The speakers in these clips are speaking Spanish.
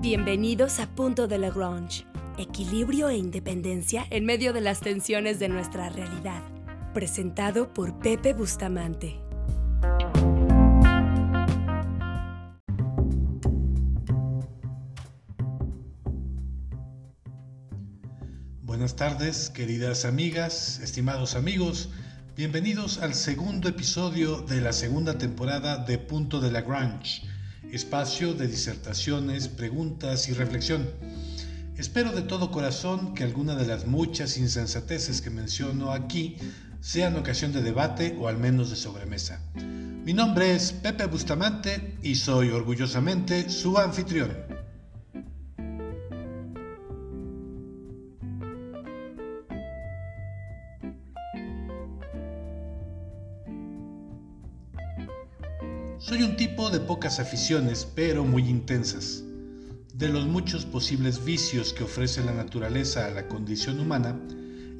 Bienvenidos a Punto de Lagrange, equilibrio e independencia en medio de las tensiones de nuestra realidad. Presentado por Pepe Bustamante. Buenas tardes, queridas amigas, estimados amigos. Bienvenidos al segundo episodio de la segunda temporada de Punto de Lagrange espacio de disertaciones, preguntas y reflexión. Espero de todo corazón que alguna de las muchas insensateces que menciono aquí sean ocasión de debate o al menos de sobremesa. Mi nombre es Pepe Bustamante y soy orgullosamente su anfitrión. Soy un tipo de pocas aficiones, pero muy intensas. De los muchos posibles vicios que ofrece la naturaleza a la condición humana,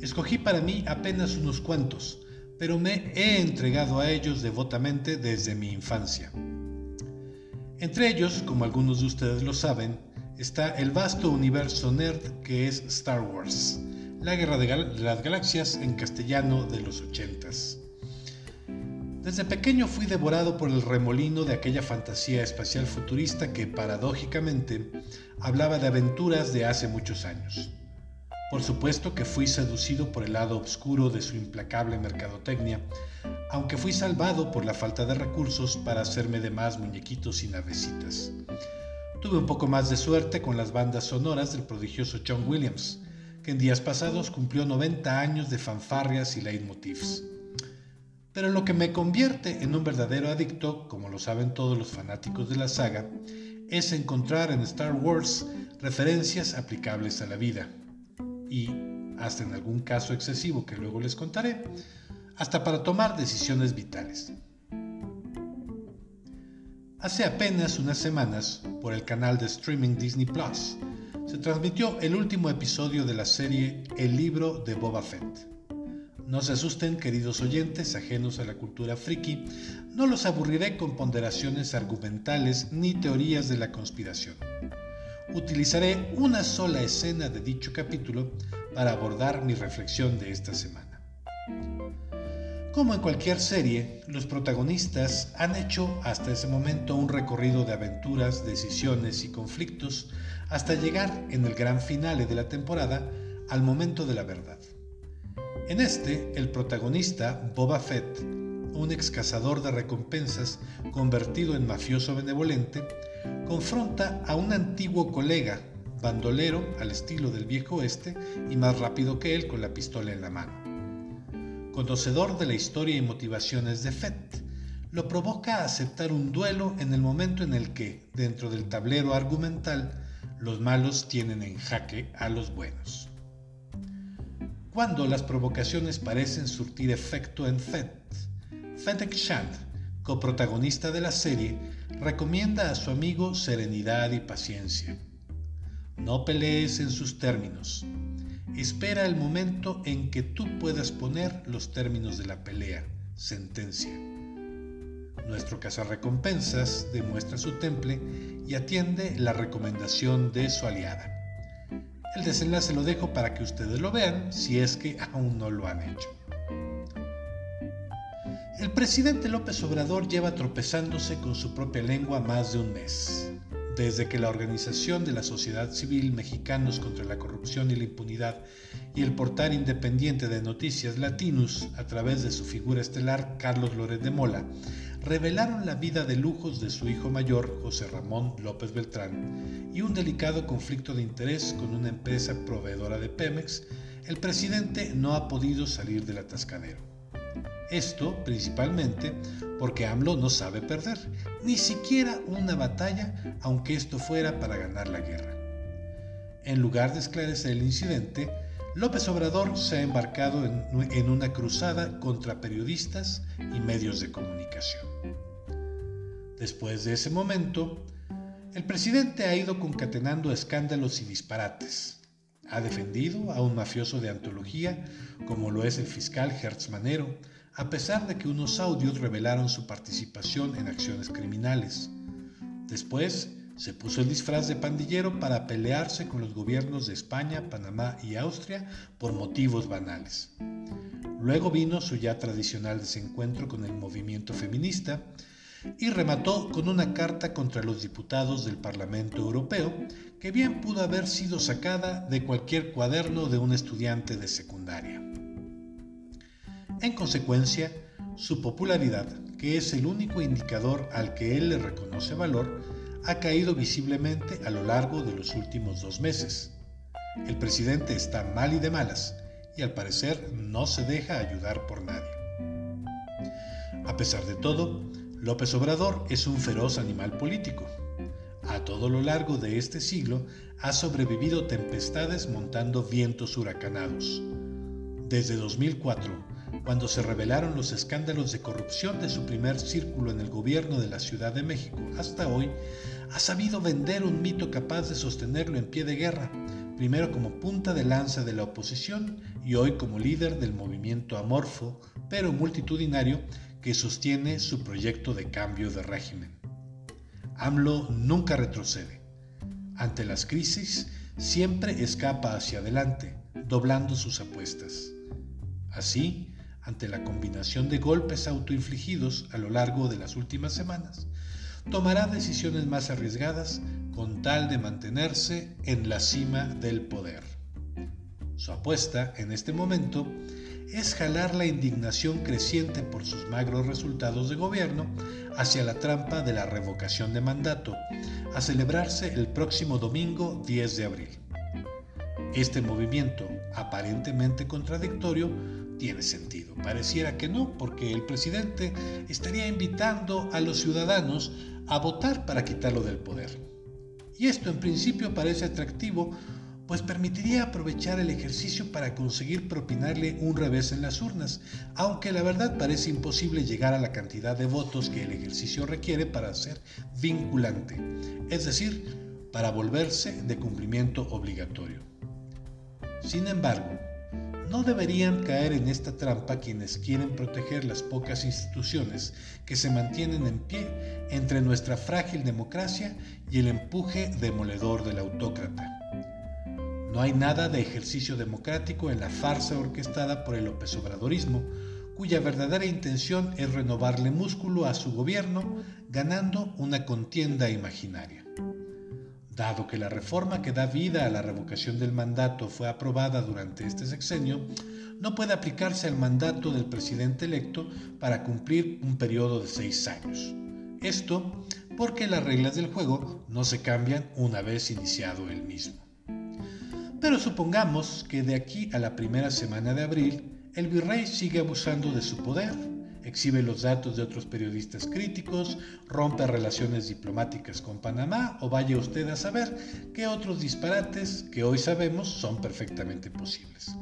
escogí para mí apenas unos cuantos, pero me he entregado a ellos devotamente desde mi infancia. Entre ellos, como algunos de ustedes lo saben, está el vasto universo nerd que es Star Wars, la guerra de, las galaxias en castellano de los ochentas. Desde pequeño fui devorado por el remolino de aquella fantasía espacial futurista que, paradójicamente, hablaba de aventuras de hace muchos años. Por supuesto que fui seducido por el lado oscuro de su implacable mercadotecnia, aunque fui salvado por la falta de recursos para hacerme de más muñequitos y navecitas. Tuve un poco más de suerte con las bandas sonoras del prodigioso John Williams, que en días pasados cumplió 90 años de fanfarrias y leitmotivs. Pero lo que me convierte en un verdadero adicto, como lo saben todos los fanáticos de la saga, es encontrar en Star Wars referencias aplicables a la vida. Y, hasta en algún caso excesivo que luego les contaré, hasta para tomar decisiones vitales. Hace apenas unas semanas, por el canal de streaming Disney Plus, se transmitió el último episodio de la serie El libro de Boba Fett. No se asusten, queridos oyentes ajenos a la cultura friki, no los aburriré con ponderaciones argumentales ni teorías de la conspiración. Utilizaré una sola escena de dicho capítulo para abordar mi reflexión de esta semana. Como en cualquier serie, los protagonistas han hecho hasta ese momento un recorrido de aventuras, decisiones y conflictos hasta llegar en el gran finale de la temporada al momento de la verdad. En este, el protagonista, Boba Fett, un ex cazador de recompensas convertido en mafioso benevolente, confronta a un antiguo colega, bandolero al estilo del viejo oeste y más rápido que él con la pistola en la mano. Conocedor de la historia y motivaciones de Fett, lo provoca a aceptar un duelo en el momento en el que, dentro del tablero argumental, los malos tienen en jaque a los buenos cuando las provocaciones parecen surtir efecto en Fett. Fennec Shand, coprotagonista de la serie, recomienda a su amigo serenidad y paciencia. No pelees en sus términos. Espera el momento en que tú puedas poner los términos de la pelea, sentencia. Nuestro cazarrecompensas demuestra su temple y atiende la recomendación de su aliada. El desenlace lo dejo para que ustedes lo vean si es que aún no lo han hecho. El presidente López Obrador lleva tropezándose con su propia lengua más de un mes. Desde que la Organización de la Sociedad Civil Mexicanos contra la Corrupción y la Impunidad y el portal independiente de noticias Latinus, a través de su figura estelar Carlos Loret de Mola, revelaron la vida de lujos de su hijo mayor, José Ramón López Beltrán, y un delicado conflicto de interés con una empresa proveedora de Pemex, el presidente no ha podido salir del atascadero. Esto principalmente porque AMLO no sabe perder, ni siquiera una batalla, aunque esto fuera para ganar la guerra. En lugar de esclarecer el incidente, López Obrador se ha embarcado en, una cruzada contra periodistas y medios de comunicación. Después de ese momento, el presidente ha ido concatenando escándalos y disparates. Ha defendido a un mafioso de antología, como lo es el fiscal Hertz Manero, a pesar de que unos audios revelaron su participación en acciones criminales. Después, se puso el disfraz de pandillero para pelearse con los gobiernos de España, Panamá y Austria por motivos banales. Luego vino su ya tradicional desencuentro con el movimiento feminista y remató con una carta contra los diputados del Parlamento Europeo que bien pudo haber sido sacada de cualquier cuaderno de un estudiante de secundaria. En consecuencia, su popularidad, que es el único indicador al que él le reconoce valor, ha caído visiblemente a lo largo de los últimos dos meses. El presidente está mal y de malas, y al parecer no se deja ayudar por nadie. A pesar de todo, López Obrador es un feroz animal político. A todo lo largo de este siglo ha sobrevivido tempestades montando vientos huracanados. Desde 2004, cuando se revelaron los escándalos de corrupción de su primer círculo en el gobierno de la Ciudad de México hasta hoy, ha sabido vender un mito capaz de sostenerlo en pie de guerra, primero como punta de lanza de la oposición y hoy como líder del movimiento amorfo, pero multitudinario, que sostiene su proyecto de cambio de régimen. AMLO nunca retrocede. Ante las crisis, siempre escapa hacia adelante, doblando sus apuestas. Así, ante la combinación de golpes autoinfligidos a lo largo de las últimas semanas, tomará decisiones más arriesgadas con tal de mantenerse en la cima del poder. Su apuesta en este momento es jalar la indignación creciente por sus magros resultados de gobierno hacia la trampa de la revocación de mandato, a celebrarse el próximo domingo 10 de abril. Este movimiento, aparentemente contradictorio, tiene sentido. Pareciera que no, porque el presidente estaría invitando a los ciudadanos a votar para quitarlo del poder. Y esto en principio parece atractivo, pues permitiría aprovechar el ejercicio para conseguir propinarle un revés en las urnas, aunque la verdad parece imposible llegar a la cantidad de votos que el ejercicio requiere para ser vinculante, es decir, para volverse de cumplimiento obligatorio. Sin embargo, no deberían caer en esta trampa quienes quieren proteger las pocas instituciones que se mantienen en pie entre nuestra frágil democracia y el empuje demoledor del autócrata. No hay nada de ejercicio democrático en la farsa orquestada por el López Obradorismo, cuya verdadera intención es renovarle músculo a su gobierno ganando una contienda imaginaria. Dado que la reforma que da vida a la revocación del mandato fue aprobada durante este sexenio, no puede aplicarse al mandato del presidente electo para cumplir un periodo de seis años. Esto porque las reglas del juego no se cambian una vez iniciado el mismo. Pero supongamos que de aquí a la primera semana de abril, el virrey sigue abusando de su poder exhibe los datos de otros periodistas críticos, rompe relaciones diplomáticas con Panamá o vaya usted a saber qué otros disparates que hoy sabemos son perfectamente posibles.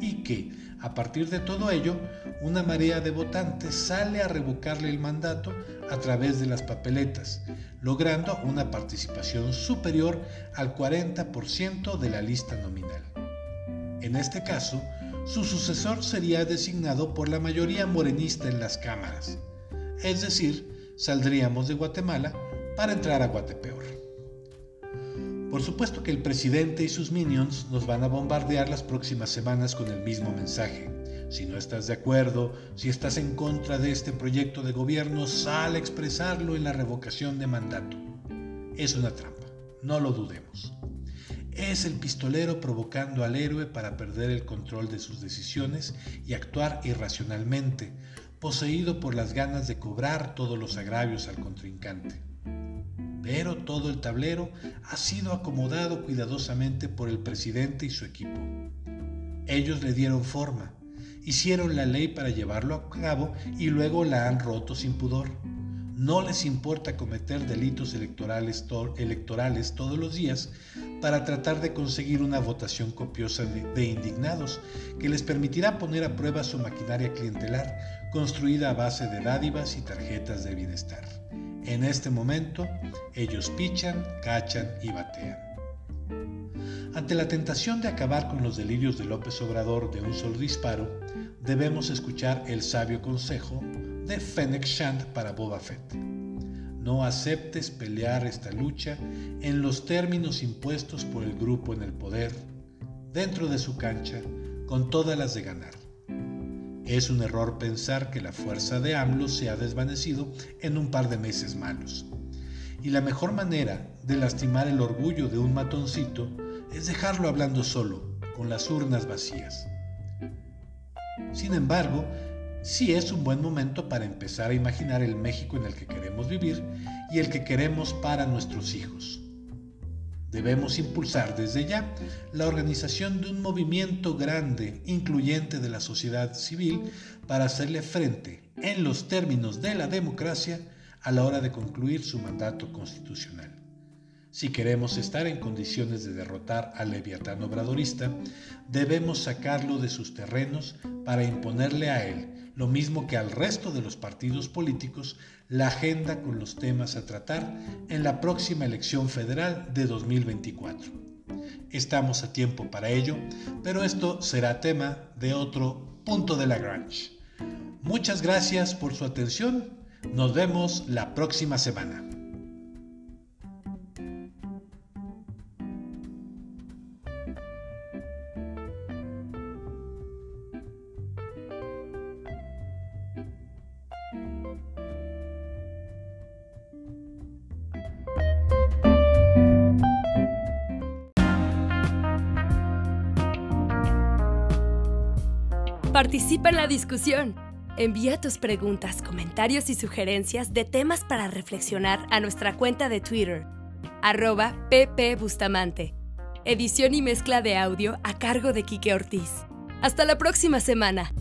Y que, a partir de todo ello, una marea de votantes sale a revocarle el mandato a través de las papeletas, logrando una participación superior al 40% de la lista nominal. En este caso, su sucesor sería designado por la mayoría morenista en las cámaras, es decir, saldríamos de Guatemala para entrar a Guatepeor. Por supuesto que el presidente y sus minions nos van a bombardear las próximas semanas con el mismo mensaje. Si no estás de acuerdo, si estás en contra de este proyecto de gobierno, sal a expresarlo en la revocación de mandato. Es una trampa, no lo dudemos. Es el pistolero provocando al héroe para perder el control de sus decisiones y actuar irracionalmente, poseído por las ganas de cobrar todos los agravios al contrincante. Pero todo el tablero ha sido acomodado cuidadosamente por el presidente y su equipo. Ellos le dieron forma, hicieron la ley para llevarlo a cabo y luego la han roto sin pudor no les importa cometer delitos electorales, electorales todos los días para tratar de conseguir una votación copiosa de, indignados que les permitirá poner a prueba su maquinaria clientelar construida a base de dádivas y tarjetas de bienestar. En este momento, ellos pichan, cachan y batean. Ante la tentación de acabar con los delirios de López Obrador de un solo disparo, debemos escuchar el sabio consejo de Fennec Shand para Boba Fett. no aceptes pelear esta lucha en los términos impuestos por el grupo en el poder, dentro de su cancha, con todas las de ganar. Es un error pensar que la fuerza de AMLO se ha desvanecido en un par de meses malos. Y la mejor manera de lastimar el orgullo de un matoncito es dejarlo hablando solo, con las urnas vacías. Sin embargo, sí es un buen momento para empezar a imaginar el México en el que queremos vivir y el que queremos para nuestros hijos. Debemos impulsar desde ya la organización de un movimiento grande, incluyente de la sociedad civil, para hacerle frente, en los términos de la democracia, a la hora de concluir su mandato constitucional. Si queremos estar en condiciones de derrotar al leviatán obradorista, debemos sacarlo de sus terrenos para imponerle a él, lo mismo que al resto de los partidos políticos, la agenda con los temas a tratar en la próxima elección federal de 2024. Estamos a tiempo para ello, pero esto será tema de otro punto de la Grange. Muchas gracias por su atención. Nos vemos la próxima semana. Participa en la discusión. Envía tus preguntas, comentarios y sugerencias de temas para reflexionar a nuestra cuenta de Twitter, arroba ppbustamante. Edición y mezcla de audio a cargo de Quique Ortiz. Hasta la próxima semana.